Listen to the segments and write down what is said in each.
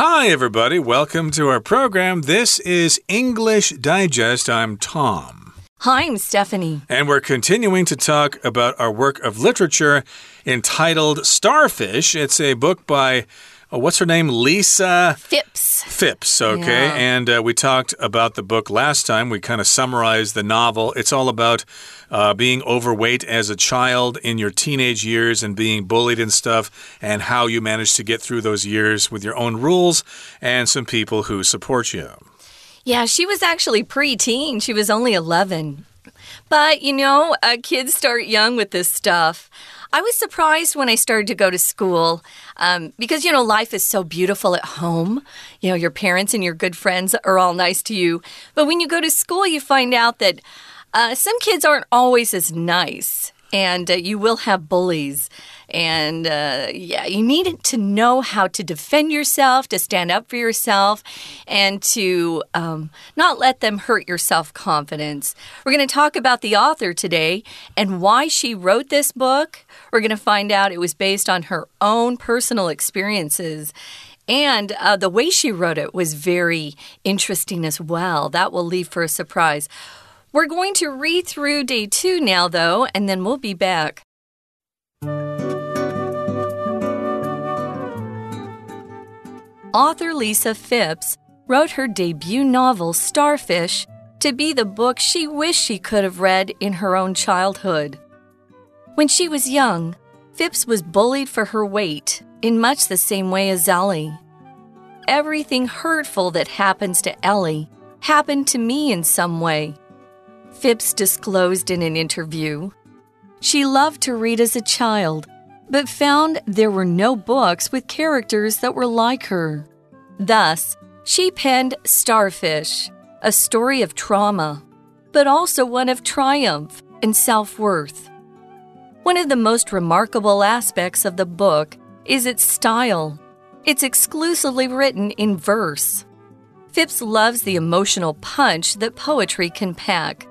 Hi, everybody. Welcome to our program. This is English Digest. I'm Tom. Hi, I'm Stephanie. And we're continuing to talk about our work of literature entitled Starfish. It's a book by Oh, what's her name? Lisa Fipps. Fipps, okay. Yeah. And uh, we talked about the book last time. We kind of summarized the novel. It's all about uh, being overweight as a child in your teenage years and being bullied and stuff, and how you manage to get through those years with your own rules and some people who support you. Yeah, she was actually preteen. She was only 11. But, you know, uh, kids start young with this stuff. I was surprised when I started to go to school um, because, you know, life is so beautiful at home. You know, your parents and your good friends are all nice to you. But when you go to school, you find out that uh, some kids aren't always as nice and uh, you will have bullies. And uh, yeah, you need to know how to defend yourself, to stand up for yourself, and to um, not let them hurt your self confidence. We're going to talk about the author today and why she wrote this book. We're going to find out it was based on her own personal experiences. And uh, the way she wrote it was very interesting as well. That will leave for a surprise. We're going to read through day two now, though, and then we'll be back. Author Lisa Fipps wrote her debut novel, Starfish, to be the book she wished she could have read in her own childhood. When she was young, Fipps was bullied for her weight in much the same way as Ellie. Everything hurtful that happens to Ellie happened to me in some way. Fipps disclosed in an interview. She loved to read as a child, but found there were no books with characters that were like her. Thus, she penned Starfish, a story of trauma, but also one of triumph and self worth. One of the most remarkable aspects of the book is its style. It's exclusively written in verse. Fipps loves the emotional punch that poetry can pack.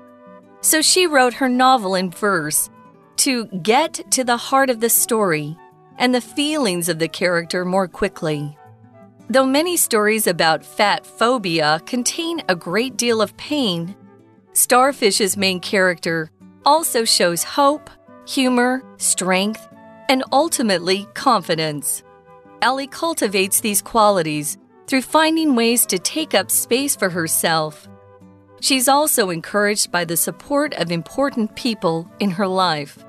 So she wrote her novel in verse to get to the heart of the story and the feelings of the character more quickly. Though many stories about fat phobia contain a great deal of pain, Starfish's main character also shows hope, humor, strength, and ultimately confidence. Ellie cultivates these qualities through finding ways to take up space for herself. She's also encouraged by the support of important people in her life.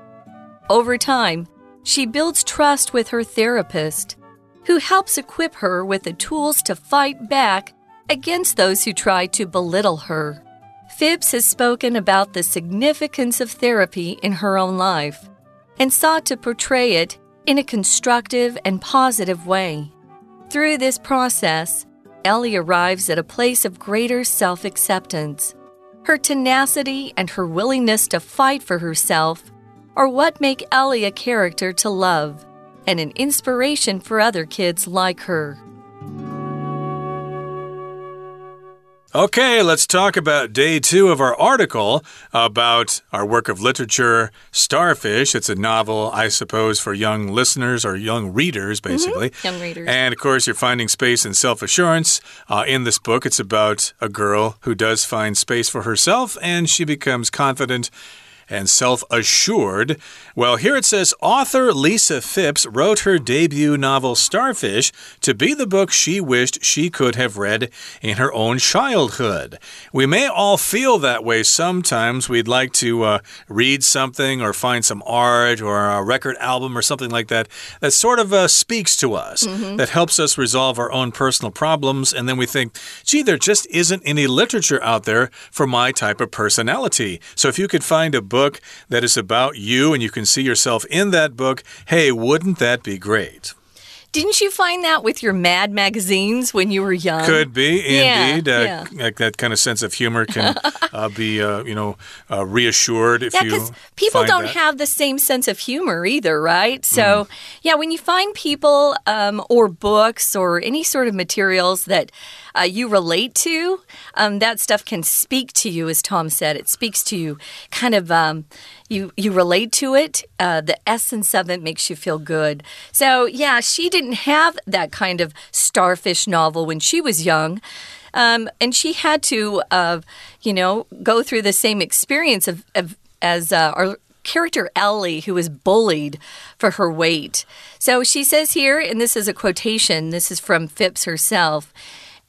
Over time, she builds trust with her therapist, who helps equip her with the tools to fight back against those who try to belittle her. Fipps has spoken about the significance of therapy in her own life and sought to portray it in a constructive and positive way. Through this process, Ellie arrives at a place of greater self acceptance. Her tenacity and her willingness to fight for herself are what make Ellie a character to love and an inspiration for other kids like her. Okay, let's talk about day two of our article about our work of literature, Starfish. It's a novel, I suppose, for young listeners or young readers, basically. Mm -hmm. Young readers. And of course, you're finding space and self assurance. Uh, in this book, it's about a girl who does find space for herself and she becomes confident and self assured. Well, here it says author Lisa Fipps wrote her debut novel Starfish to be the book she wished she could have read in her own childhood. We may all feel that way sometimes. We'd like to uh, read something or find some art or a record album or something like that that sort of uh, speaks to us, mm -hmm. that helps us resolve our own personal problems. And then we think, gee, there just isn't any literature out there for my type of personality. So if you could find a book, book that is about you and you can see yourself in that book, hey, wouldn't that be great? Didn't you find that with your Mad magazines when you were young? Could be, Yeah, indeed. Uh, yeah. That, kind of sense of humor can uh, be, uh, you know, uh, reassured if Yeah, you. because people don't that. have the same sense of humor either, right? So, Mm. yeah, when you find people um, or books or any sort of materials that uh, you relate to, um, that stuff can speak to you, as Tom said. It speaks to you, kind of. Um, you you relate to it. Uh, the essence of it makes you feel good. So yeah, she didn't have that kind of starfish novel when she was young. Um, and she had to, uh, you know, go through the same experience of, of as uh, our character Ellie, who was bullied for her weight. So she says here, and this is a quotation, this is from Fipps herself.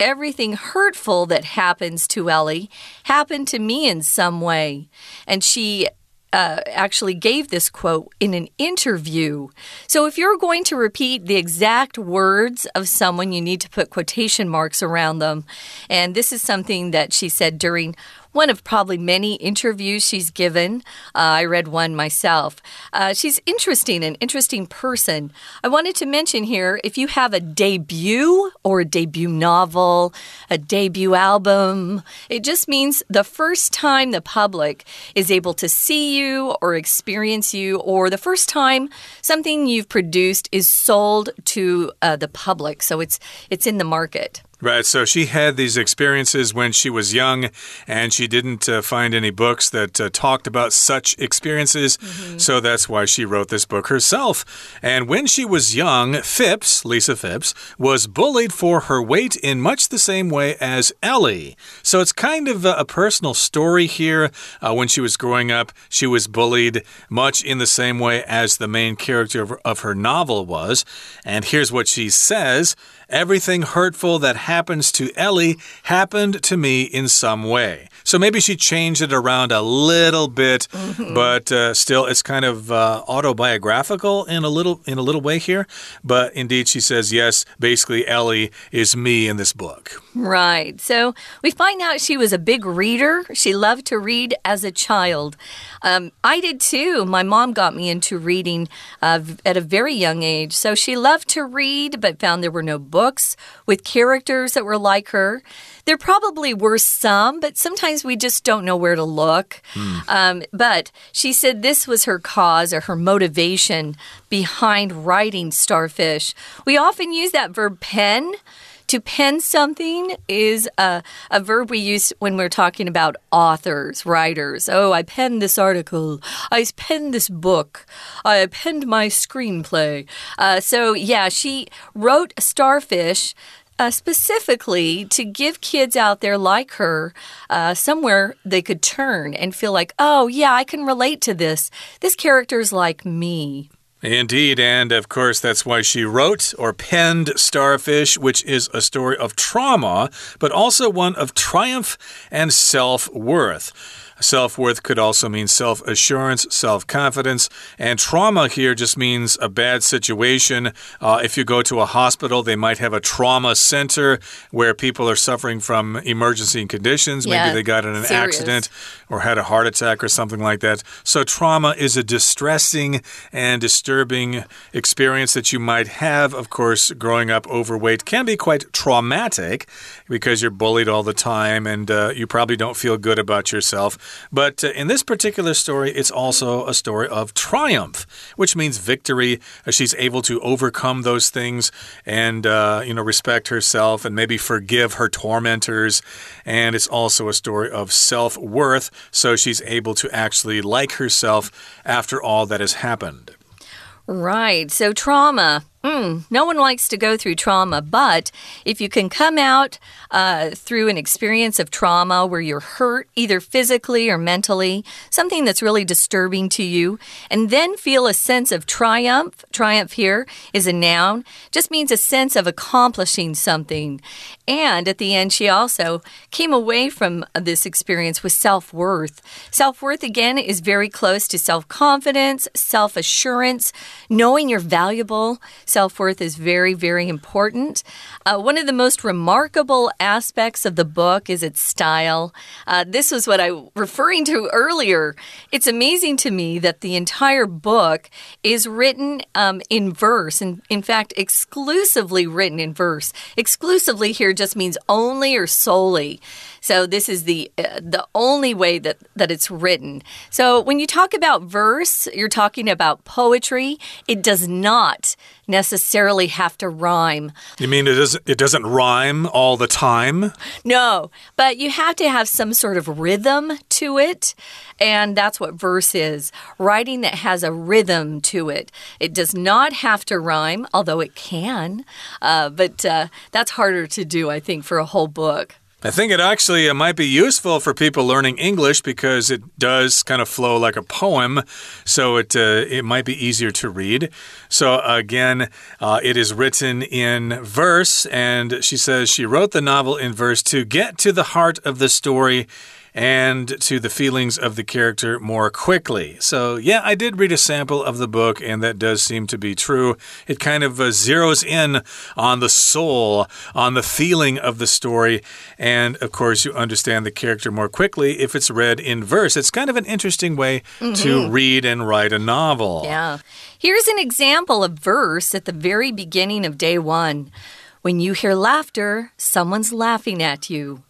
Everything hurtful that happens to Ellie happened to me in some way. And she uh, actually gave this quote in an interview. So if you're going to repeat the exact words of someone, you need to put quotation marks around them. And this is something that she said during one of probably many interviews she's given. Uh, I read one myself. Uh, she's interesting, an interesting person. I wanted to mention here if you have a debut or a debut novel, a debut album, it just means the first time the public is able to see you or experience you, or the first time something you've produced is sold to uh, the public. So it's it's in the market. Right. So she had these experiences when she was young, and she didn't uh, find any books that uh, talked about such experiences. Mm -hmm. So that's why she wrote this book herself. And when she was young, Fipps, Lisa Fipps, was bullied for her weight in much the same way as Ellie. So it's kind of a, a personal story here. Uh, when she was growing up, she was bullied much in the same way as the main character of, of her novel was. And here's what she says. Everything hurtful that happens to Ellie happened to me in some way. So maybe she changed it around a little bit, mm -hmm. but uh, still, it's kind of uh, autobiographical in a little in a little way here. But indeed, she says yes. Basically, Ellie is me in this book. Right. So we find out she was a big reader. She loved to read as a child. Um, I did too. My mom got me into reading uh, at a very young age. So she loved to read, but found there were no books with characters that were like her. There probably were some, but sometimes we just don't know where to look. Mm. Um, but she said this was her cause or her motivation behind writing Starfish. We often use that verb pen. To pen something is a, a verb we use when we're talking about authors, writers. Oh, I penned this article. I penned this book. I penned my screenplay. Uh, so, yeah, she wrote Starfish uh, specifically to give kids out there like her uh, somewhere they could turn and feel like, oh, yeah, I can relate to this. This character's like me. Indeed, and of course, that's why she wrote or penned Starfish, which is a story of trauma, but also one of triumph and self worth. Self worth could also mean self assurance, self confidence, and trauma here just means a bad situation. Uh, if you go to a hospital, they might have a trauma center where people are suffering from emergency conditions. Yeah, Maybe they got in an serious. accident or had a heart attack or something like that. So, trauma is a distressing and disturbing experience that you might have. Of course, growing up overweight can be quite traumatic because you're bullied all the time and uh, you probably don't feel good about yourself. But uh, in this particular story, it's also a story of triumph, which means victory. Uh, she's able to overcome those things and, uh, you know, respect herself and maybe forgive her tormentors. And it's also a story of self worth. So she's able to actually like herself after all that has happened. Right. So, trauma. Mm, no one likes to go through trauma, but if you can come out uh, through an experience of trauma where you're hurt, either physically or mentally, something that's really disturbing to you, and then feel a sense of triumph, triumph here is a noun, just means a sense of accomplishing something. And at the end, she also came away from this experience with self worth. Self worth, again, is very close to self confidence, self assurance, knowing you're valuable self worth is very, very important. Uh, one of the most remarkable aspects of the book is its style. Uh, this was what I was referring to earlier. It's amazing to me that the entire book is written um, in verse, and in fact, exclusively written in verse. Exclusively here just means only or solely. So this is the uh, the only way that that it's written. So when you talk about verse, you're talking about poetry. It does not necessarily have to rhyme. You mean it doesn't it doesn't rhyme all the time? No, but you have to have some sort of rhythm to it. And that's what verse is writing that has a rhythm to it. It does not have to rhyme, although it can. Uh, but uh, that's harder to do, I think, for a whole book. I think it actually it might be useful for people learning English because it does kind of flow like a poem, so it uh, it might be easier to read. So again, uh, it is written in verse, and she says she wrote the novel in verse to get to the heart of the story and to the feelings of the character more quickly. So, yeah, I did read a sample of the book, and that does seem to be true. It kind of uh, zeroes in on the soul, on the feeling of the story, and of course, you understand the character more quickly if it's read in verse. It's kind of an interesting way mm -hmm. to mm-hmm. read and write a novel. Yeah. Here's an example of verse at the very beginning of day one. When you hear laughter, someone's laughing at you.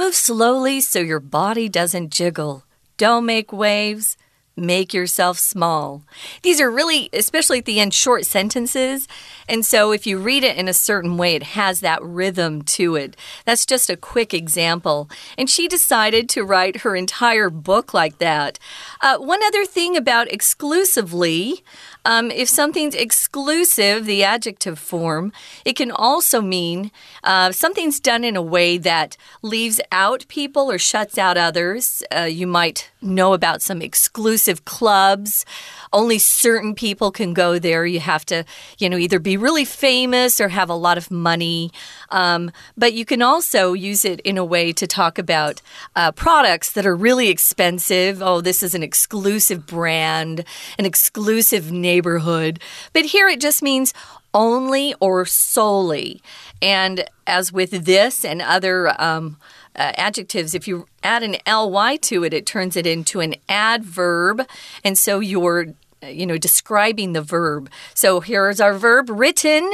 Move slowly so your body doesn't jiggle. Don't make waves. Make yourself small. These are really, especially at the end, short sentences. And so if you read it in a certain way, it has that rhythm to it. That's just a quick example. And she decided to write her entire book like that. Uh, one other thing about exclusively. Um, if something's exclusive, the adjective form, it can also mean uh, something's done in a way that leaves out people or shuts out others. Uh, you might know about some exclusive clubs. Only certain people can go there. You have to, you know, either be really famous or have a lot of money. Um, but you can also use it in a way to talk about uh, products that are really expensive. Oh, this is an exclusive brand, an exclusive neighborhood. But here it just means only or solely. And as with this and other um, uh, adjectives, if you add an ly to it, it turns it into an adverb. And so you're you know, describing the verb. So here's our verb written.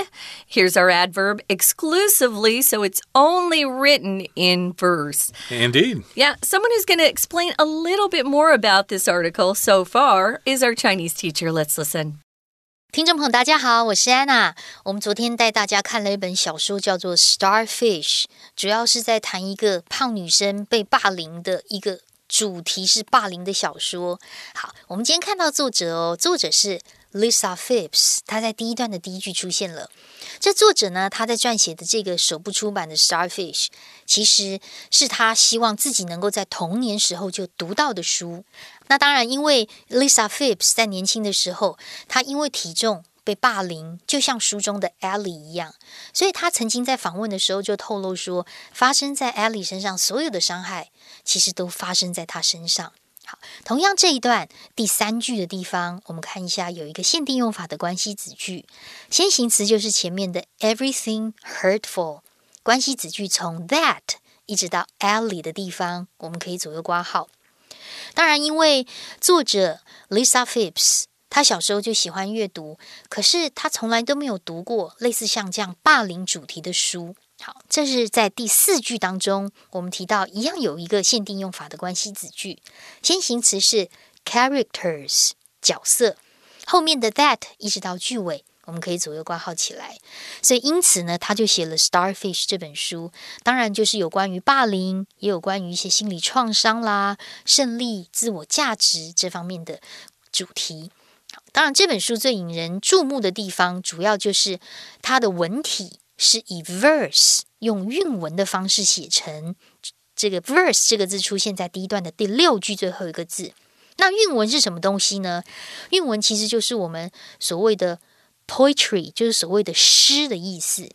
Here's our adverb exclusively. So it's only written in verse. Indeed. Yeah. Someone who's going to explain a little bit more about this article so far is our Chinese teacher. Let's listen. 听众朋友，大家好，我是安娜。我们昨天带大家看了一本小说，叫做《Starfish》，主要是在谈一个胖女生被霸凌的一个主题是霸凌的小说。好，我们今天看到作者哦，作者是 Lisa Phipps，她在第一段的第一句出现了。这作者呢，他在撰写的这个首部出版的《Starfish》，其实是他希望自己能够在童年时候就读到的书。那当然，因为 Lisa Phipps 在年轻的时候，她因为体重被霸凌，就像书中的 Ellie 一样，所以她曾经在访问的时候就透露说，发生在 Ellie 身上所有的伤害，其实都发生在她身上。好，同样这一段第三句的地方，我们看一下有一个限定用法的关系子句，先行词就是前面的 everything hurtful，关系子句从 that 一直到 Ellie 的地方，我们可以左右挂号。当然，因为作者 Lisa Phipps，她小时候就喜欢阅读，可是她从来都没有读过类似像这样霸凌主题的书。好，这是在第四句当中，我们提到一样有一个限定用法的关系子句，先行词是 characters 角色，后面的 that 一直到句尾。我们可以左右挂号起来，所以因此呢，他就写了《Starfish》这本书。当然，就是有关于霸凌，也有关于一些心理创伤啦、胜利、自我价值这方面的主题。当然，这本书最引人注目的地方，主要就是它的文体是以 verse 用韵文的方式写成。这个 verse 这个字出现在第一段的第六句最后一个字。那韵文是什么东西呢？韵文其实就是我们所谓的。Poetry 就是所谓的诗的意思，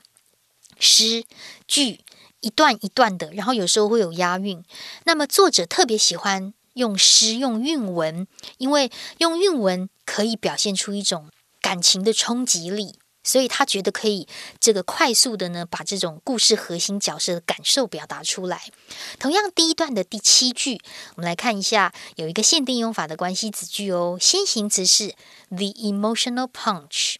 诗句一段一段的，然后有时候会有押韵。那么作者特别喜欢用诗用韵文，因为用韵文可以表现出一种感情的冲击力，所以他觉得可以这个快速的呢把这种故事核心角色的感受表达出来。同样，第一段的第七句，我们来看一下，有一个限定用法的关系子句哦，先行词是 the emotional punch。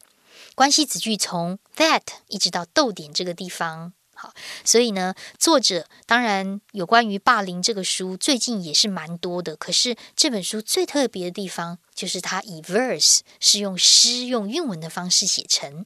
关系子句从 that 一直到逗点这个地方，好，所以呢，作者当然有关于霸凌这个书最近也是蛮多的。可是这本书最特别的地方就是它以 verse 是用诗用韵文的方式写成。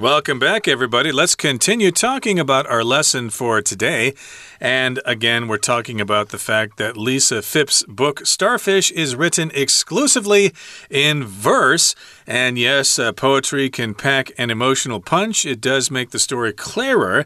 Welcome back, everybody. Let's continue talking about our lesson for today. And again, we're talking about the fact that Lisa Fipps' book, Starfish, is written exclusively in verse. And yes, uh, poetry can pack an emotional punch, it does make the story clearer.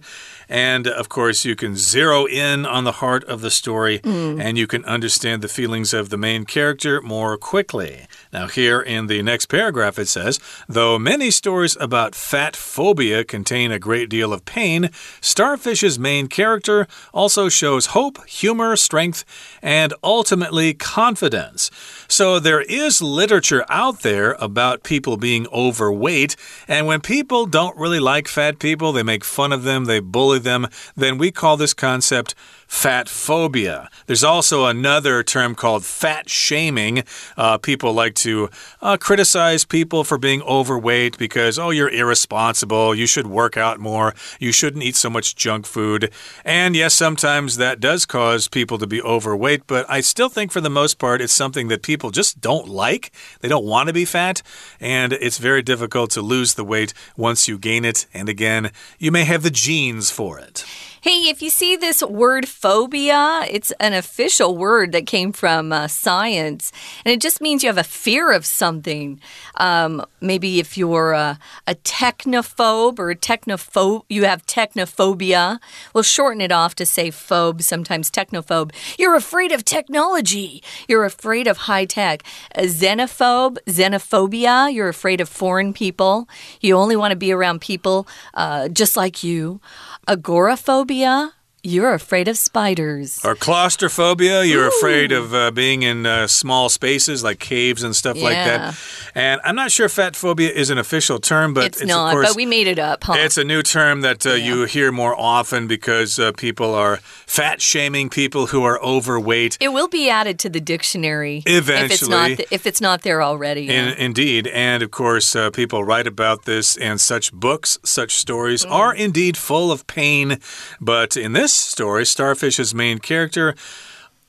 And of course, you can zero in on the heart of the story mm. and you can understand the feelings of the main character more quickly. Now, here in the next paragraph, it says Though many stories about fat phobia contain a great deal of pain, Starfish's main character also shows hope, humor, strength, and ultimately confidence. So, there is literature out there about people being overweight, and when people don't really like fat people, they make fun of them, they bully them, then we call this concept fat phobia. There's also another term called fat shaming. Uh, people like to uh, criticize people for being overweight because, oh, you're irresponsible. You should work out more. You shouldn't eat so much junk food. And yes, sometimes that does cause people to be overweight, but I still think for the most part, it's something that people just don't like. They don't want to be fat, and it's very difficult to lose the weight once you gain it. And again, you may have the genes for it. Hey, if you see this word phobia, it's an official word that came from uh, science, and it just means you have a fear of something. Um, maybe if you're a, a technophobe or a technophobe, you have technophobia. We'll shorten it off to say phobe, sometimes technophobe. You're afraid of technology. You're afraid of high tech. A xenophobe, xenophobia. You're afraid of foreign people. You only want to be around people uh, just like you. Agoraphobia Serbia you're afraid of spiders. Or claustrophobia. You're Ooh. afraid of uh, being in uh, small spaces like caves and stuff yeah. like that. And I'm not sure fat phobia is an official term, but it's, it's not. Course, but we made it up. Huh? It's a new term that uh, yeah. you hear more often because uh, people are fat shaming people who are overweight. It will be added to the dictionary eventually if it's not, th if it's not there already. Yeah. Indeed, and of course, uh, people write about this, and such books, such stories mm. are indeed full of pain. But in this this story, Starfish's main character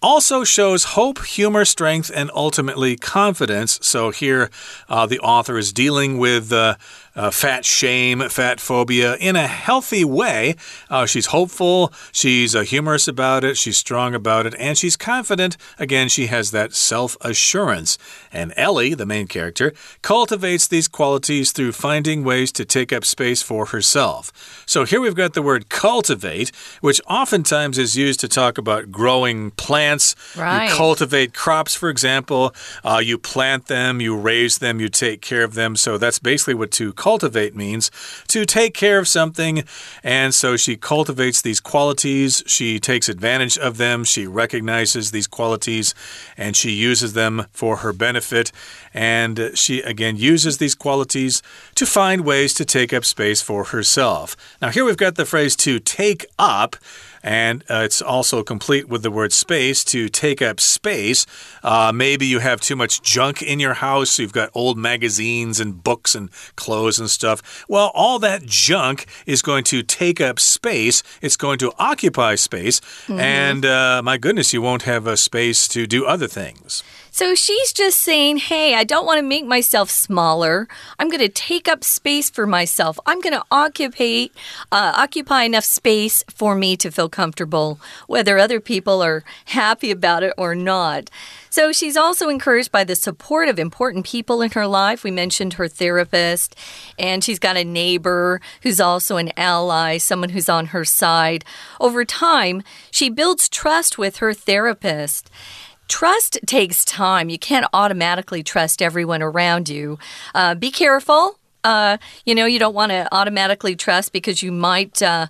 also shows hope, humor, strength, and ultimately confidence. So here, uh, the author is dealing with uh, uh, fat shame, fat phobia in a healthy way. Uh, she's hopeful, she's uh, humorous about it, she's strong about it, and she's confident. Again, she has that self assurance. And Ellie, the main character, cultivates these qualities through finding ways to take up space for herself. So here we've got the word cultivate, which oftentimes is used to talk about growing plants. Right. You cultivate crops, for example, uh, you plant them, you raise them, you take care of them. So that's basically what to cultivate means to take care of something. And so she cultivates these qualities, she takes advantage of them, she recognizes these qualities, and she uses them for her benefit. And she again uses these qualities to find ways to take up space for herself. Now, here we've got the phrase to take up. And uh, it's also complete with the word space to take up space. Uh, maybe you have too much junk in your house. So you've got old magazines and books and clothes and stuff. Well, all that junk is going to take up space. It's going to occupy space. Mm -hmm. And uh, my goodness, you won't have a space to do other things. So she's just saying, hey, I don't want to make myself smaller. I'm going to take up space for myself. I'm going to occupy, uh, occupy enough space for me to feel comfortable, whether other people are happy about it or not. So she's also encouraged by the support of important people in her life. We mentioned her therapist, and she's got a neighbor who's also an ally, someone who's on her side. Over time, she builds trust with her therapist. Trust takes time. You can't automatically trust everyone around you. Uh, be careful. Uh, you know, you don't want to automatically trust because you might. Uh,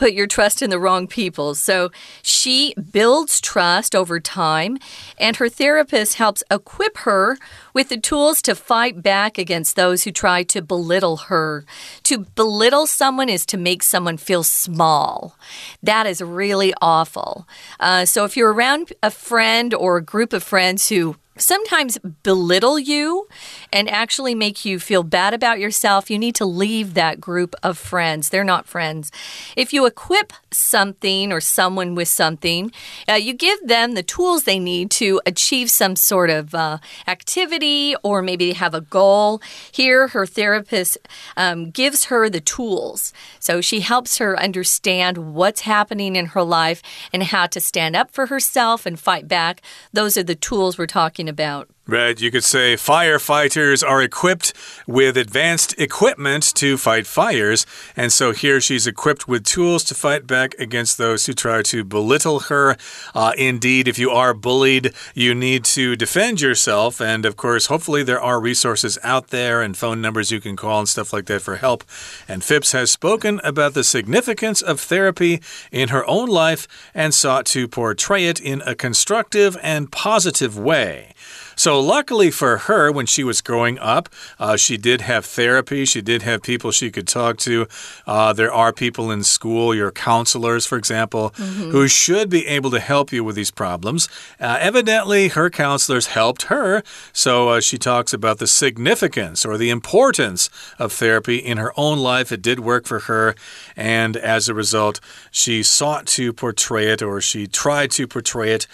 put your trust in the wrong people. So she builds trust over time, and her therapist helps equip her with the tools to fight back against those who try to belittle her. To belittle someone is to make someone feel small. That is really awful. Uh, so if you're around a friend or a group of friends who sometimes belittle you and actually make you feel bad about yourself, you need to leave that group of friends. They're not friends. If you equip something or someone with something, uh, you give them the tools they need to achieve some sort of uh, activity or maybe they have a goal. Here, her therapist um, gives her the tools. So she helps her understand what's happening in her life and how to stand up for herself and fight back. Those are the tools we're talking about. Right, you could say firefighters are equipped with advanced equipment to fight fires. And so here she's equipped with tools to fight back against those who try to belittle her. Uh, indeed, if you are bullied, you need to defend yourself. And of course, hopefully, there are resources out there and phone numbers you can call and stuff like that for help. And Fipps has spoken about the significance of therapy in her own life and sought to portray it in a constructive and positive way. So, luckily for her, when she was growing up, uh, she did have therapy. She did have people she could talk to. Uh, there are people in school, your counselors, for example, mm -hmm. who should be able to help you with these problems. Uh, evidently, her counselors helped her. So, uh, she talks about the significance or the importance of therapy in her own life. It did work for her. And as a result, she sought to portray it or she tried to portray it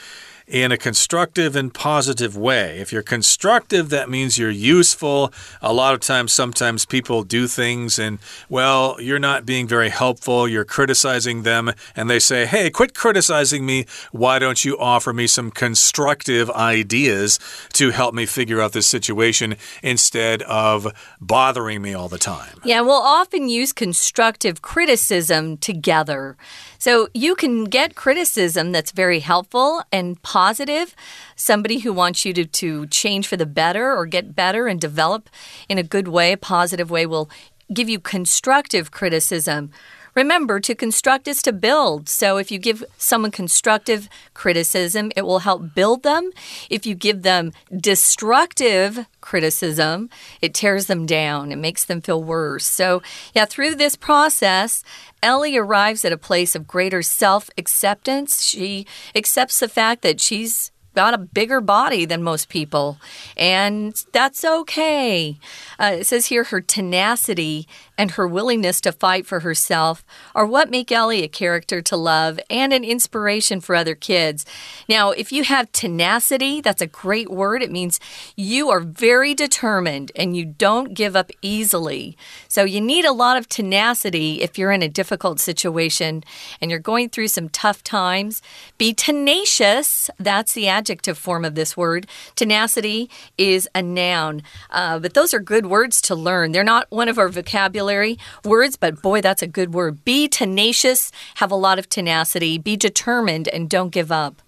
in a constructive and positive way. If you're constructive, that means you're useful. A lot of times, sometimes people do things and, well, you're not being very helpful. You're criticizing them, and they say, hey, quit criticizing me. Why don't you offer me some constructive ideas to help me figure out this situation instead of bothering me all the time? Yeah, we'll often use constructive criticism together. So you can get criticism that's very helpful and positive, somebody who wants you to, to change for the better or get better and develop in a good way, a positive way, will give you constructive criticism. Remember, to construct is to build. So if you give someone constructive criticism, it will help build them. If you give them destructive criticism, it tears them down, it makes them feel worse. So, yeah, through this process, Ellie arrives at a place of greater self acceptance. She accepts the fact that she's got a bigger body than most people, and that's okay. Uh, it says here her tenacity and her willingness to fight for herself are what make Ellie a character to love and an inspiration for other kids. Now, if you have tenacity, that's a great word. It means you are very determined and you don't give up easily. So, you need a lot of tenacity if you're in a difficult situation and you're going through some tough times. Be tenacious. That's the adjective form of this word. Tenacity is a noun. Uh, but those are good words to learn. They're not one of our vocabulary vocabulary words, but boy, that's a good word. Be tenacious, have a lot of tenacity, be determined, and don't give up.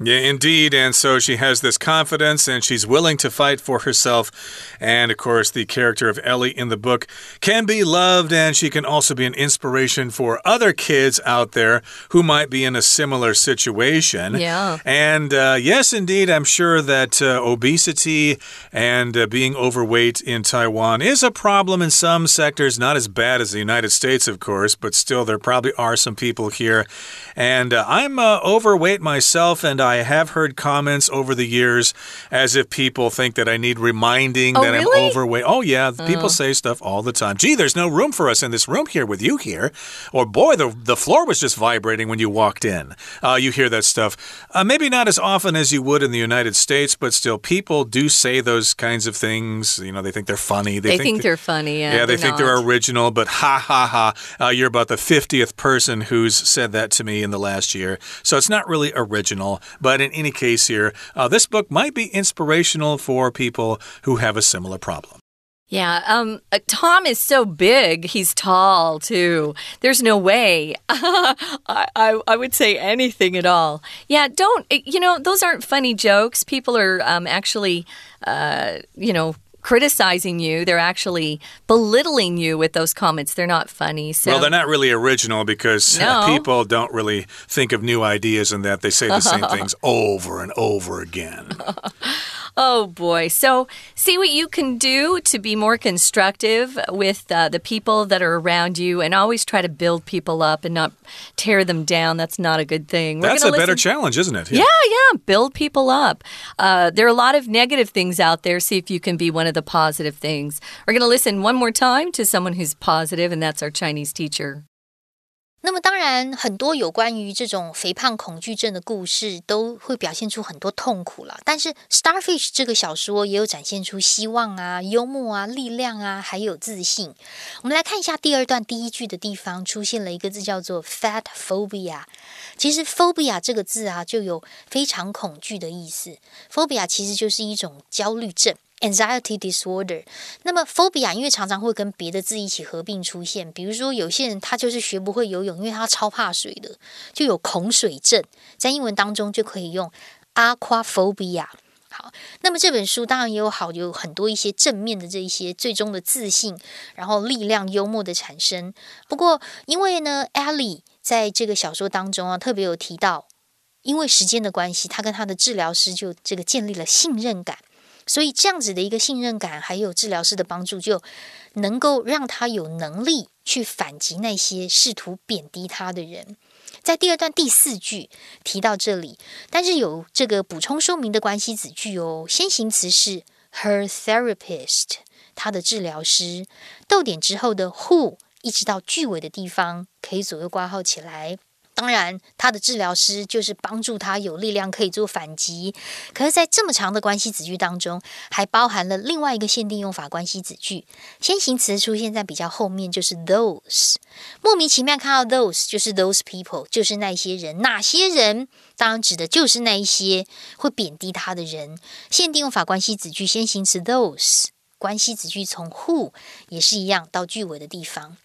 Yeah, indeed. And so she has this confidence and she's willing to fight for herself. And of course, the character of Ellie in the book can be loved and she can also be an inspiration for other kids out there who might be in a similar situation. Yeah. And uh, yes, indeed, I'm sure that uh, obesity and uh, being overweight in Taiwan is a problem in some sectors, not as bad as the United States, of course, but still, there probably are some people here. And uh, I'm uh, overweight myself and I have heard comments over the years as if people think that I need reminding oh, that really? I'm overweight. Oh, yeah. People say stuff all the time. Gee, there's no room for us in this room here with you here. Or, boy, the, the floor was just vibrating when you walked in. Uh, you hear that stuff. Uh, maybe not as often as you would in the United States, but still, people do say those kinds of things. You know, they think they're funny. They, they think, think they're funny. Yeah, yeah they think not. they're original, but ha ha ha. Uh, you're about the 50th person who's said that to me in the last year. So it's not really original. But in any case, here, uh, this book might be inspirational for people who have a similar problem. Yeah, um, uh, Tom is so big. He's tall too. There's no way I, I, I would say anything at all. Yeah, don't. You know, those aren't funny jokes. People are um, actually, uh, you know, criticizing you. They're actually belittling you with those comments. They're not funny. So. Well, they're not really original because uh, no. people don't really think of new ideas and that they say the same things over and over again. Oh boy. So, see what you can do to be more constructive with uh, the people that are around you and always try to build people up and not tear them down. That's not a good thing. We're That's a listen... better challenge, isn't it? Yeah, yeah. yeah. Build people up. Uh, there are a lot of negative things out there. See if you can be one of the positive things. We're going to listen one more time to someone who's positive, and that's our Chinese teacher. 那么当然，很多有关于这种肥胖恐惧症的故事都会表现出很多痛苦了。但是《Starfish》这个小说也有展现出希望啊、幽默啊、力量啊，还有自信。我们来看一下第二段第一句的地方出现了一个字叫做 “fat phobia”。其实 “phobia” 这个字啊，就有非常恐惧的意思。phobia 其实就是一种焦虑症。Anxiety disorder，那么 phobia 因为常常会跟别的字一起合并出现，比如说有些人他就是学不会游泳，因为他超怕水的，就有恐水症，在英文当中就可以用 aquaphobia。好，那么这本书当然也有好有很多一些正面的这一些最终的自信，然后力量、幽默的产生。不过因为呢，Ali 在这个小说当中啊，特别有提到，因为时间的关系，他跟他的治疗师就这个建立了信任感。所以这样子的一个信任感，还有治疗师的帮助，就能够让他有能力去反击那些试图贬低他的人。在第二段第四句提到这里，但是有这个补充说明的关系子句哦。先行词是 her therapist，她的治疗师。逗点之后的 who，一直到句尾的地方可以左右挂号起来。当然，他的治疗师就是帮助他有力量可以做反击。可是，在这么长的关系子句当中，还包含了另外一个限定用法关系子句，先行词出现在比较后面，就是 those。莫名其妙看到 those，就是 those people，就是那些人。哪些人？当然指的就是那一些会贬低他的人。限定用法关系子句先行词 those，关系子句从 who 也是一样到句尾的地方。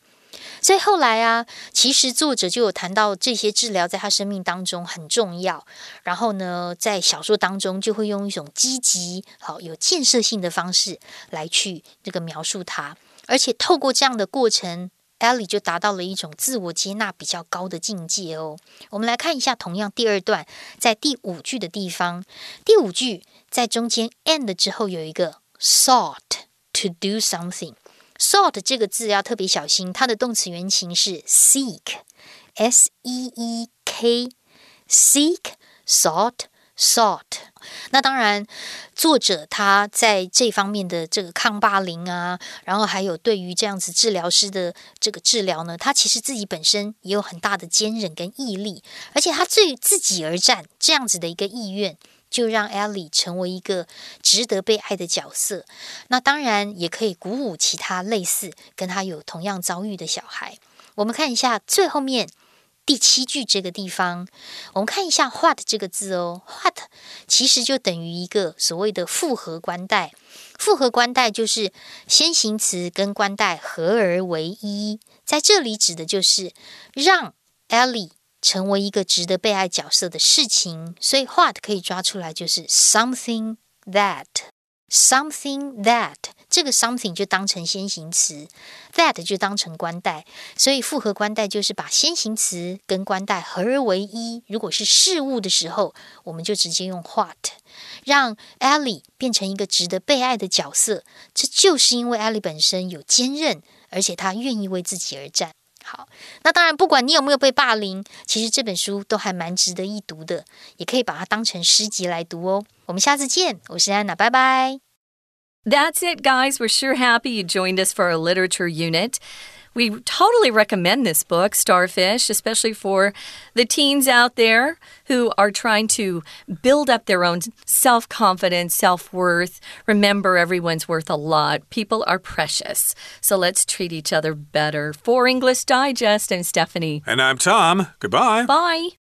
所以后来啊，其实作者就有谈到这些治疗在他生命当中很重要。然后呢，在小说当中就会用一种积极、好有建设性的方式来去这个描述他。而且透过这样的过程，Ellie 就达到了一种自我接纳比较高的境界哦。我们来看一下，同样第二段在第五句的地方，第五句在中间 end 之后有一个 sought to do something。Sought 这个字要特别小心，它的动词原形是 seek，s e e k，seek，sought，sought。那当然，作者他在这方面的这个抗霸凌啊，然后还有对于这样子治疗师的这个治疗呢，他其实自己本身也有很大的坚韧跟毅力，而且他对自己而战这样子的一个意愿。就让 Ellie 成为一个值得被爱的角色。那当然也可以鼓舞其他类似跟他有同样遭遇的小孩。我们看一下最后面第七句这个地方，我们看一下 what 这个字哦，what 其实就等于一个所谓的复合关代。复合关代就是先行词跟关代合而为一，在这里指的就是让 Ellie。成为一个值得被爱角色的事情，所以 what 可以抓出来就是 something that，something that 这个 something 就当成先行词，that 就当成关代，所以复合关代就是把先行词跟关代合而为一。如果是事物的时候，我们就直接用 what，让 Ellie 变成一个值得被爱的角色。这就是因为 Ellie 本身有坚韧，而且她愿意为自己而战。好，那当然，不管你有没有被霸凌，其实这本书都还蛮值得一读的，也可以把它当成诗集来读哦。我们下次见，我是安娜，拜拜。That's it, guys. We're sure happy you joined us for our literature unit. We totally recommend this book, Starfish, especially for the teens out there who are trying to build up their own self confidence, self worth. Remember, everyone's worth a lot. People are precious. So let's treat each other better. For English Digest, I'm Stephanie. And I'm Tom. Goodbye. Bye.